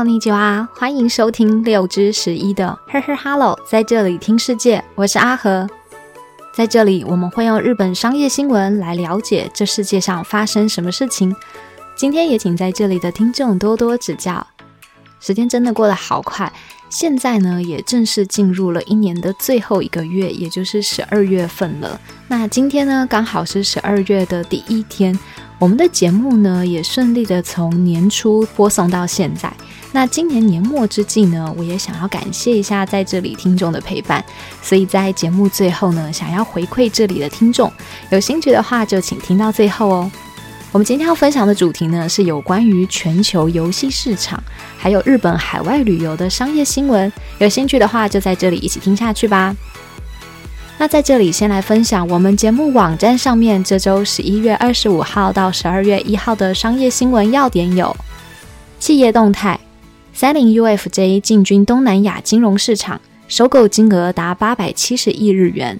こんにちは，欢迎收听六之十一的呵呵 Hello，在这里听世界，我是阿和。在这里，我们会用日本商业新闻来了解这世界上发生什么事情。今天也请在这里的听众多多指教。时间真的过得好快，现在呢也正式进入了一年的最后一个月，也就是十二月份了。那今天呢刚好是十二月的第一天，我们的节目呢也顺利的从年初播送到现在。 那今年年末之际呢，我也想要感谢一下在这里听众的陪伴，所以在节目最后呢，想要回馈这里的听众，有兴趣的话就请听到最后哦。我们今天要分享的主题呢，是有关于全球游戏市场，还有日本海外旅游的商业新闻。有兴趣的话，就在这里一起听下去吧。那在这里先来分享我们节目网站上面这周十一月二十五号到十二月一号的商业新闻要点有：企业动态。三菱 UFJ 进军东南亚金融市场，收购金额达八百七十亿日元。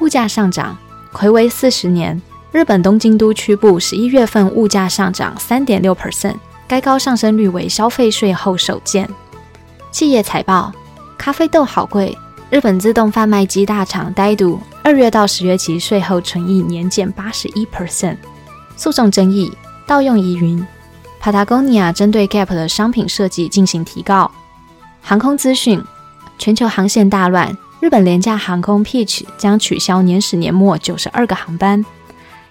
物价上涨，魁违四十年。日本东京都区部十一月份物价上涨三点六 percent，该高上升率为消费税后首见。企业财报，咖啡豆好贵。日本自动贩卖机大厂呆度二月到十月期税后纯益年减八十一 percent。诉讼争议，盗用疑云。Patagonia 针对 Gap 的商品设计进行提告。航空资讯：全球航线大乱，日本廉价航空 Peach 将取消年始年末九十二个航班。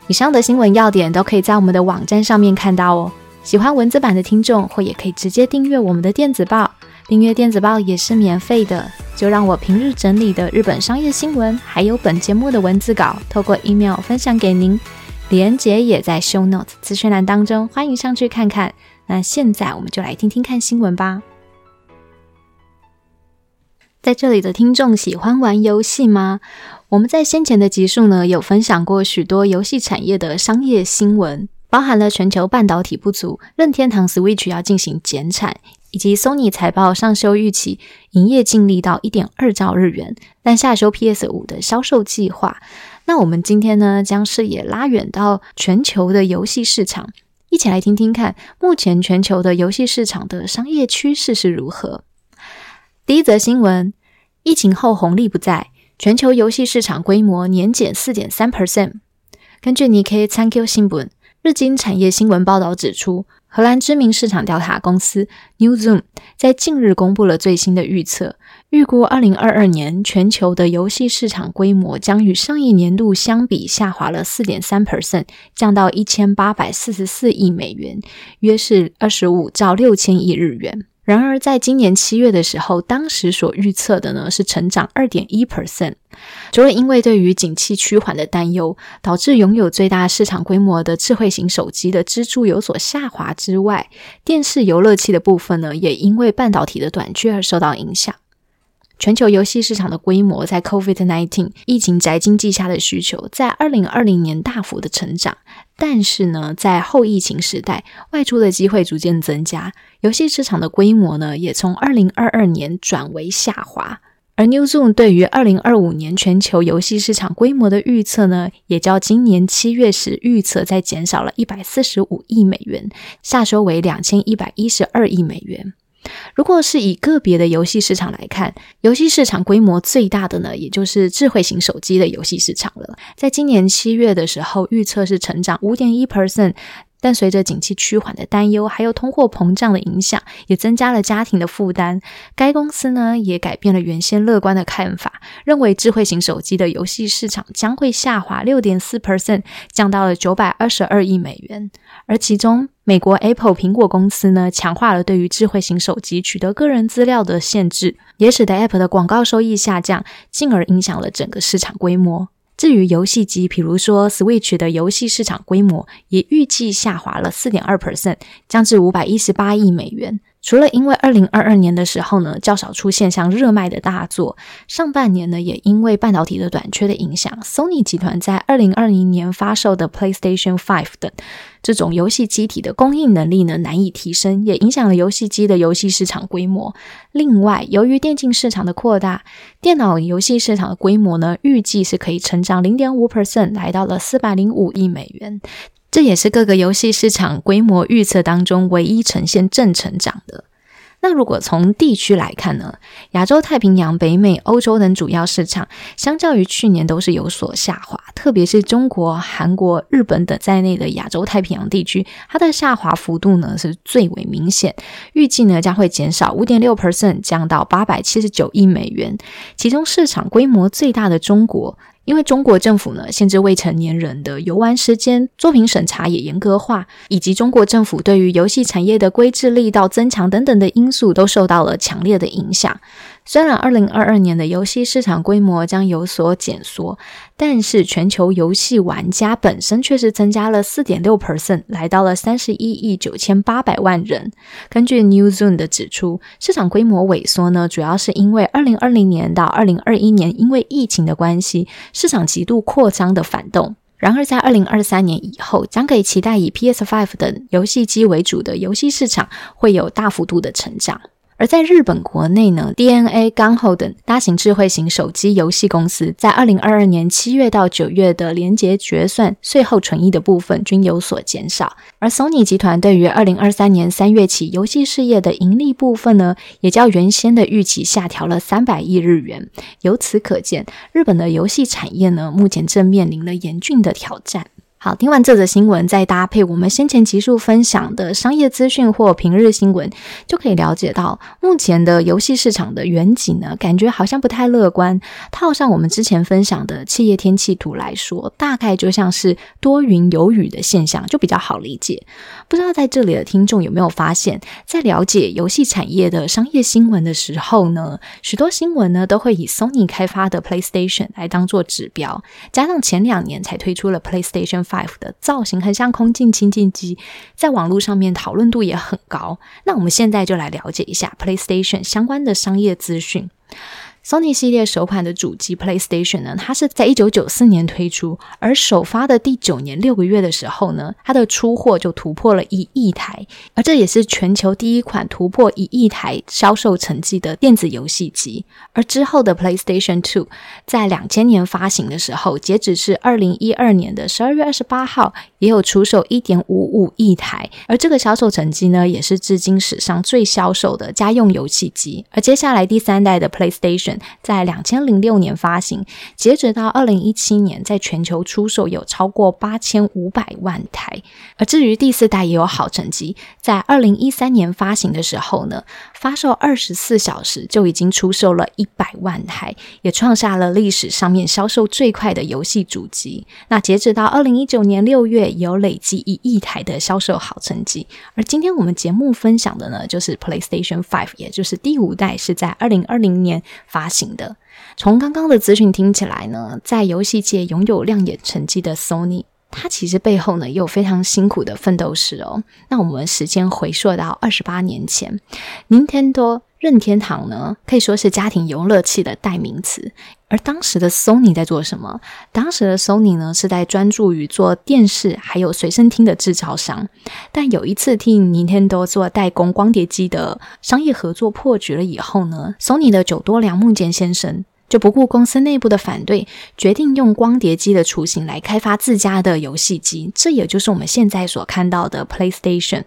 以上的新闻要点都可以在我们的网站上面看到哦。喜欢文字版的听众，或也可以直接订阅我们的电子报。订阅电子报也是免费的。就让我平日整理的日本商业新闻，还有本节目的文字稿，透过 email 分享给您。李连杰也在 Show Note 资讯栏当中，欢迎上去看看。那现在我们就来听听看新闻吧。在这里的听众喜欢玩游戏吗？我们在先前的集数呢，有分享过许多游戏产业的商业新闻，包含了全球半导体不足、任天堂 Switch 要进行减产，以及 Sony 财报上修预期，营业净利到一点二兆日元，但下修 PS 五的销售计划。那我们今天呢，将视野拉远到全球的游戏市场，一起来听听看，目前全球的游戏市场的商业趋势是如何。第一则新闻：疫情后红利不在，全球游戏市场规模年减四点三 percent。根据 Nikkei Sankyo 新闻日经产业新闻报道指出。荷兰知名市场调查公司 New Zoom 在近日公布了最新的预测，预估二零二二年全球的游戏市场规模将与上一年度相比下滑了四点三 percent，降到一千八百四十四亿美元，约是二十五兆六千亿日元。然而，在今年七月的时候，当时所预测的呢是成长二点一 percent。除了因为对于景气趋缓的担忧，导致拥有最大市场规模的智慧型手机的支出有所下滑之外，电视游乐器的部分呢，也因为半导体的短缺而受到影响。全球游戏市场的规模在 COVID-19 疫情宅经济下的需求，在二零二零年大幅的成长，但是呢，在后疫情时代，外出的机会逐渐增加，游戏市场的规模呢，也从二零二二年转为下滑。而 Newzoo 对于二零二五年全球游戏市场规模的预测呢，也较今年七月时预测再减少了一百四十五亿美元，下收为两千一百一十二亿美元。如果是以个别的游戏市场来看，游戏市场规模最大的呢，也就是智慧型手机的游戏市场了。在今年七月的时候，预测是成长五点一 percent。但随着景气趋缓的担忧，还有通货膨胀的影响，也增加了家庭的负担。该公司呢也改变了原先乐观的看法，认为智慧型手机的游戏市场将会下滑六点四 percent，降到了九百二十二亿美元。而其中，美国 Apple 苹果公司呢强化了对于智慧型手机取得个人资料的限制，也使得 Apple 的广告收益下降，进而影响了整个市场规模。至于游戏机，比如说 Switch 的游戏市场规模也预计下滑了四点二 percent，降至五百一十八亿美元。除了因为二零二二年的时候呢较少出现像热卖的大作，上半年呢也因为半导体的短缺的影响，Sony 集团在二零二零年发售的 PlayStation Five 等这种游戏机体的供应能力呢难以提升，也影响了游戏机的游戏市场规模。另外，由于电竞市场的扩大，电脑游戏市场的规模呢预计是可以成长零点五 percent，来到了四百零五亿美元。这也是各个游戏市场规模预测当中唯一呈现正成长的。那如果从地区来看呢，亚洲、太平洋、北美、欧洲等主要市场，相较于去年都是有所下滑。特别是中国、韩国、日本等在内的亚洲太平洋地区，它的下滑幅度呢是最为明显。预计呢将会减少五点六 percent，降到八百七十九亿美元。其中市场规模最大的中国。因为中国政府呢限制未成年人的游玩时间，作品审查也严格化，以及中国政府对于游戏产业的规制力道增强等等的因素，都受到了强烈的影响。虽然二零二二年的游戏市场规模将有所减缩，但是全球游戏玩家本身却是增加了四点六 percent，来到了三十一亿九千八百万人。根据 Newzone 的指出，市场规模萎缩呢，主要是因为二零二零年到二零二一年因为疫情的关系，市场极度扩张的反动。然而在二零二三年以后，将可以期待以 PS Five 等游戏机为主的游戏市场会有大幅度的成长。而在日本国内呢，DNA、刚后等大型智慧型手机游戏公司在二零二二年七月到九月的连结决算税后纯益的部分均有所减少。而 Sony 集团对于二零二三年三月起游戏事业的盈利部分呢，也较原先的预期下调了三百亿日元。由此可见，日本的游戏产业呢，目前正面临了严峻的挑战。好，听完这则新闻，再搭配我们先前集数分享的商业资讯或平日新闻，就可以了解到目前的游戏市场的远景呢，感觉好像不太乐观。套上我们之前分享的企业天气图来说，大概就像是多云有雨的现象，就比较好理解。不知道在这里的听众有没有发现，在了解游戏产业的商业新闻的时候呢，许多新闻呢都会以 Sony 开发的 PlayStation 来当做指标，加上前两年才推出了 PlayStation。Five 的造型很像空镜清净机，在网络上面讨论度也很高。那我们现在就来了解一下 PlayStation 相关的商业资讯。Sony 系列首款的主机 PlayStation 呢，它是在一九九四年推出，而首发的第九年六个月的时候呢，它的出货就突破了一亿台，而这也是全球第一款突破一亿台销售成绩的电子游戏机。而之后的 PlayStation Two 在两千年发行的时候，截止是二零一二年的十二月二十八号，也有出售一点五五亿台，而这个销售成绩呢，也是至今史上最销售的家用游戏机。而接下来第三代的 PlayStation。在两千零六年发行，截止到二零一七年，在全球出售有超过八千五百万台。而至于第四代也有好成绩，在二零一三年发行的时候呢，发售二十四小时就已经出售了一百万台，也创下了历史上面销售最快的游戏主机。那截止到二零一九年六月，有累计一亿台的销售好成绩。而今天我们节目分享的呢，就是 PlayStation Five，也就是第五代，是在二零二零年发。发行的，从刚刚的资讯听起来呢，在游戏界拥有亮眼成绩的 Sony，它其实背后呢也有非常辛苦的奋斗史哦。那我们时间回溯到二十八年前，Nintendo 任天堂呢可以说是家庭游乐器的代名词。而当时的 Sony 在做什么？当时的 Sony 呢是在专注于做电视还有随身听的制造商。但有一次替 Nintendo 做代工光碟机的商业合作破局了以后呢，Sony 的久多良木健先生。就不顾公司内部的反对，决定用光碟机的雏形来开发自家的游戏机，这也就是我们现在所看到的 PlayStation。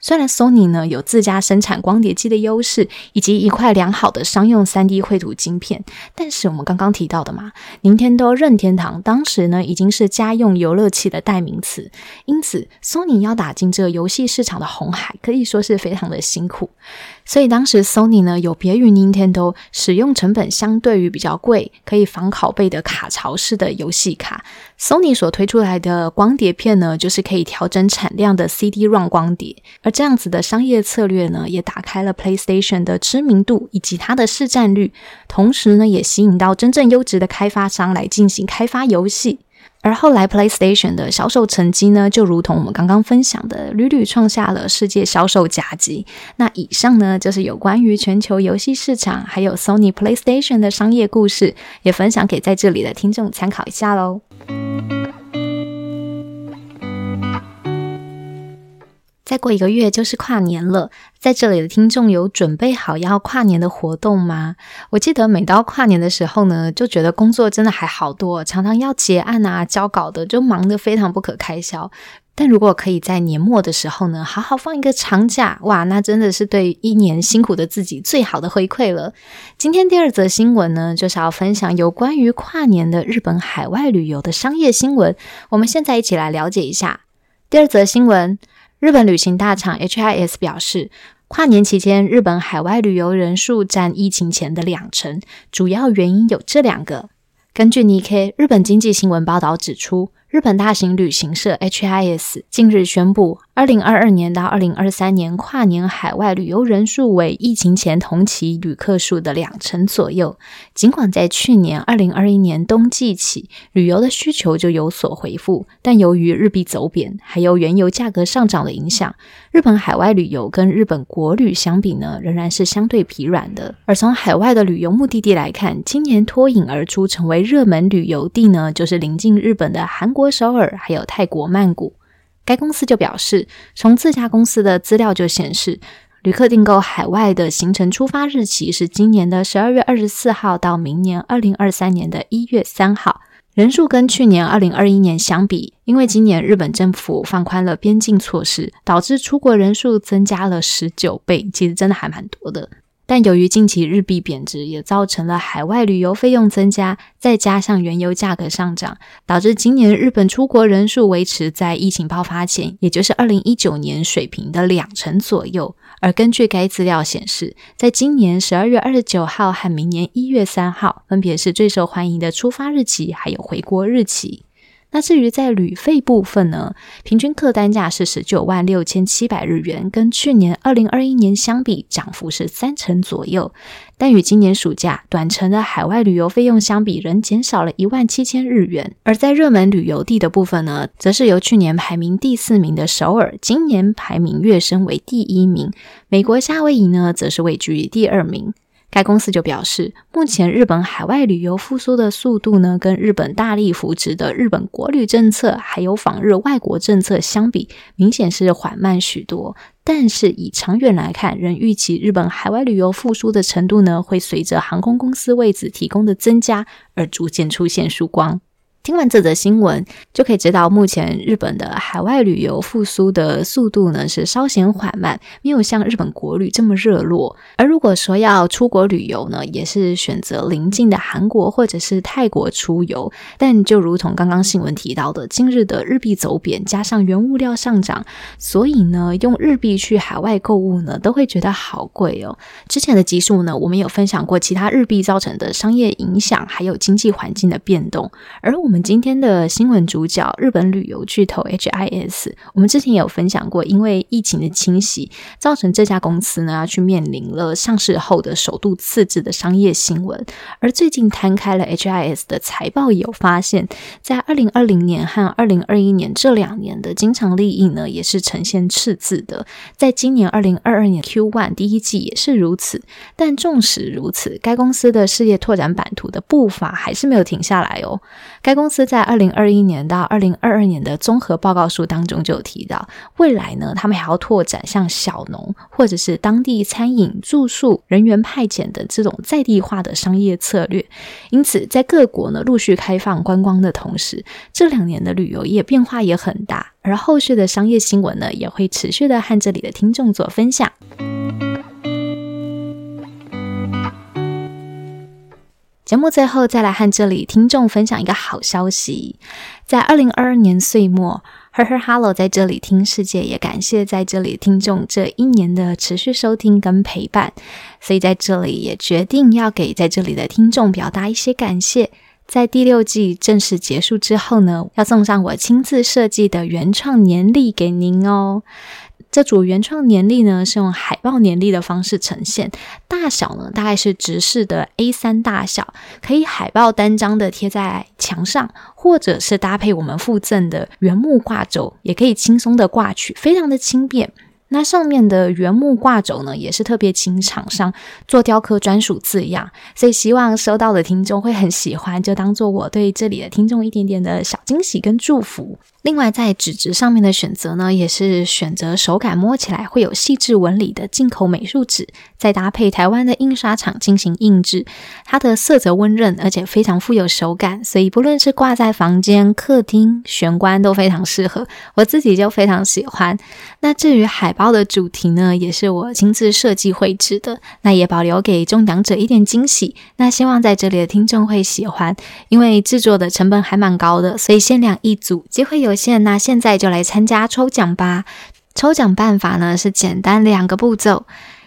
虽然 Sony 呢有自家生产光碟机的优势，以及一块良好的商用 3D 绘图晶片，但是我们刚刚提到的嘛，宁天都任天堂当时呢已经是家用游乐器的代名词，因此 Sony 要打进这游戏市场的红海，可以说是非常的辛苦。所以当时 Sony 呢有别于 Nintendo，使用成本相对于比较贵，可以防拷贝的卡槽式的游戏卡。Sony 所推出来的光碟片呢，就是可以调整产量的 CD-ROM 光碟。而这样子的商业策略呢，也打开了 PlayStation 的知名度以及它的市占率，同时呢，也吸引到真正优质的开发商来进行开发游戏。而后来，PlayStation 的销售成绩呢，就如同我们刚刚分享的，屡屡创下了世界销售佳绩。那以上呢，就是有关于全球游戏市场还有 Sony PlayStation 的商业故事，也分享给在这里的听众参考一下喽。再过一个月就是跨年了，在这里的听众有准备好要跨年的活动吗？我记得每到跨年的时候呢，就觉得工作真的还好多，常常要结案啊、交稿的，就忙得非常不可开销。但如果可以在年末的时候呢，好好放一个长假，哇，那真的是对一年辛苦的自己最好的回馈了。今天第二则新闻呢，就是要分享有关于跨年的日本海外旅游的商业新闻。我们现在一起来了解一下第二则新闻。日本旅行大厂 HIS 表示，跨年期间日本海外旅游人数占疫情前的两成，主要原因有这两个。根据 nik 日本经济新闻报道指出。日本大型旅行社 HIS 近日宣布，二零二二年到二零二三年跨年海外旅游人数为疫情前同期旅客数的两成左右。尽管在去年二零二一年冬季起，旅游的需求就有所回复，但由于日币走贬，还有原油价格上涨的影响，日本海外旅游跟日本国旅相比呢，仍然是相对疲软的。而从海外的旅游目的地来看，今年脱颖而出成为热门旅游地呢，就是临近日本的韩国。首尔还有泰国曼谷，该公司就表示，从自家公司的资料就显示，旅客订购海外的行程出发日期是今年的十二月二十四号到明年二零二三年的一月三号。人数跟去年二零二一年相比，因为今年日本政府放宽了边境措施，导致出国人数增加了十九倍，其实真的还蛮多的。但由于近期日币贬值，也造成了海外旅游费用增加，再加上原油价格上涨，导致今年日本出国人数维持在疫情爆发前，也就是二零一九年水平的两成左右。而根据该资料显示，在今年十二月二十九号和明年一月三号，分别是最受欢迎的出发日期，还有回国日期。那至于在旅费部分呢，平均客单价是十九万六千七百日元，跟去年二零二一年相比，涨幅是三成左右。但与今年暑假短程的海外旅游费用相比，仍减少了一万七千日元。而在热门旅游地的部分呢，则是由去年排名第四名的首尔，今年排名跃升为第一名。美国夏威夷呢，则是位居第二名。该公司就表示，目前日本海外旅游复苏的速度呢，跟日本大力扶持的日本国旅政策，还有访日外国政策相比，明显是缓慢许多。但是以长远来看，仍预期日本海外旅游复苏的程度呢，会随着航空公司位置提供的增加而逐渐出现曙光。听完这则新闻，就可以知道目前日本的海外旅游复苏的速度呢是稍显缓慢，没有像日本国旅这么热络。而如果说要出国旅游呢，也是选择邻近的韩国或者是泰国出游。但就如同刚刚新闻提到的，今日的日币走贬，加上原物料上涨，所以呢，用日币去海外购物呢，都会觉得好贵哦。之前的集数呢，我们有分享过其他日币造成的商业影响，还有经济环境的变动，而我。我们今天的新闻主角，日本旅游巨头 HIS，我们之前有分享过，因为疫情的侵袭，造成这家公司呢要去面临了上市后的首度次字的商业新闻。而最近摊开了 HIS 的财报，也有发现，在二零二零年和二零二一年这两年的经常利益呢，也是呈现赤字的。在今年二零二二年 Q one 第一季也是如此。但纵使如此，该公司的事业拓展版图的步伐还是没有停下来哦。该公公司在二零二一年到二零二二年的综合报告书当中就有提到，未来呢，他们还要拓展像小农或者是当地餐饮、住宿、人员派遣的这种在地化的商业策略。因此，在各国呢陆续开放观光的同时，这两年的旅游业变化也很大，而后续的商业新闻呢，也会持续的和这里的听众做分享。节目最后再来和这里听众分享一个好消息，在二零二二年岁末，Her Her Hello 在这里听世界，也感谢在这里听众这一年的持续收听跟陪伴，所以在这里也决定要给在这里的听众表达一些感谢。在第六季正式结束之后呢，要送上我亲自设计的原创年历给您哦。这组原创年历呢，是用海报年历的方式呈现，大小呢大概是直视的 A 三大小，可以海报单张的贴在墙上，或者是搭配我们附赠的原木挂轴，也可以轻松的挂取，非常的轻便。那上面的原木挂轴呢，也是特别请厂商做雕刻专属字样，所以希望收到的听众会很喜欢，就当做我对这里的听众一点点的小惊喜跟祝福。另外，在纸质上面的选择呢，也是选择手感摸起来会有细致纹理的进口美术纸，再搭配台湾的印刷厂进行印制。它的色泽温润，而且非常富有手感，所以不论是挂在房间、客厅、玄关都非常适合。我自己就非常喜欢。那至于海报的主题呢，也是我亲自设计绘制的，那也保留给中奖者一点惊喜。那希望在这里的听众会喜欢，因为制作的成本还蛮高的，所以限量一组，机会有。限，那现在就来参加抽奖吧！抽奖办法呢是简单两个步骤：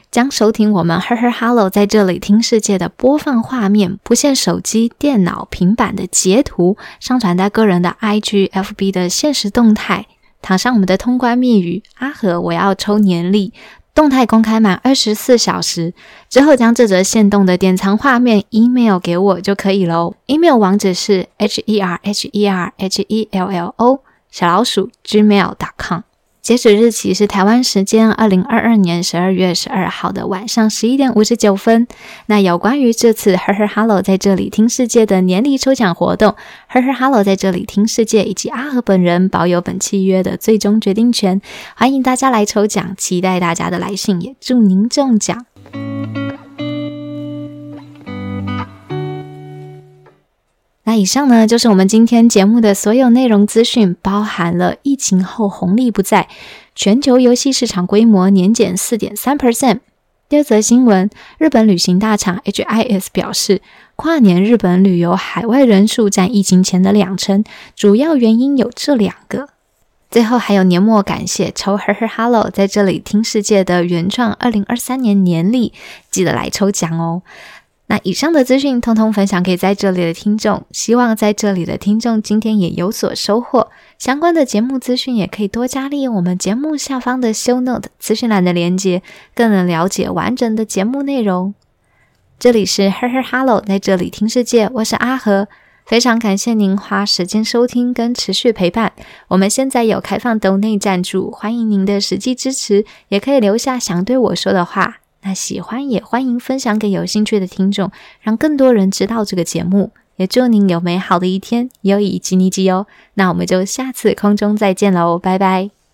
将收听我们 Her Her Hello 在这里听世界的播放画面，不限手机、电脑、平板的截图，上传在个人的 IG、FB 的现实动态，躺上我们的通关密语“阿和我要抽年历”，动态公开满二十四小时之后，将这则限动的典藏画面 email 给我就可以喽。email 网址是 h e r h e r h e l l o。小老鼠 gmail.com，截止日期是台湾时间二零二二年十二月十二号的晚上十一点五十九分。那有关于这次 Her Her Hello 在这里听世界的年历抽奖活动，Her Her Hello 在这里听世界以及阿和本人保有本契约的最终决定权，欢迎大家来抽奖，期待大家的来信，也祝您中奖。那以上呢，就是我们今天节目的所有内容资讯，包含了疫情后红利不在，全球游戏市场规模年减四点三 percent。第二则新闻，日本旅行大厂 HIS 表示，跨年日本旅游海外人数占疫情前的两成，主要原因有这两个。最后还有年末感谢抽 Her Her Hello 在这里听世界的原创二零二三年年历，记得来抽奖哦。那以上的资讯通通分享给在这里的听众，希望在这里的听众今天也有所收获。相关的节目资讯也可以多加利用我们节目下方的 Show Note 资讯栏的连接，更能了解完整的节目内容。这里是 Her Her Hello，在这里听世界，我是阿和，非常感谢您花时间收听跟持续陪伴。我们现在有开放抖内赞助，欢迎您的实际支持，也可以留下想对我说的话。那喜欢也欢迎分享给有兴趣的听众，让更多人知道这个节目。也祝您有美好的一天，优以吉尼吉哦。那我们就下次空中再见喽，拜拜。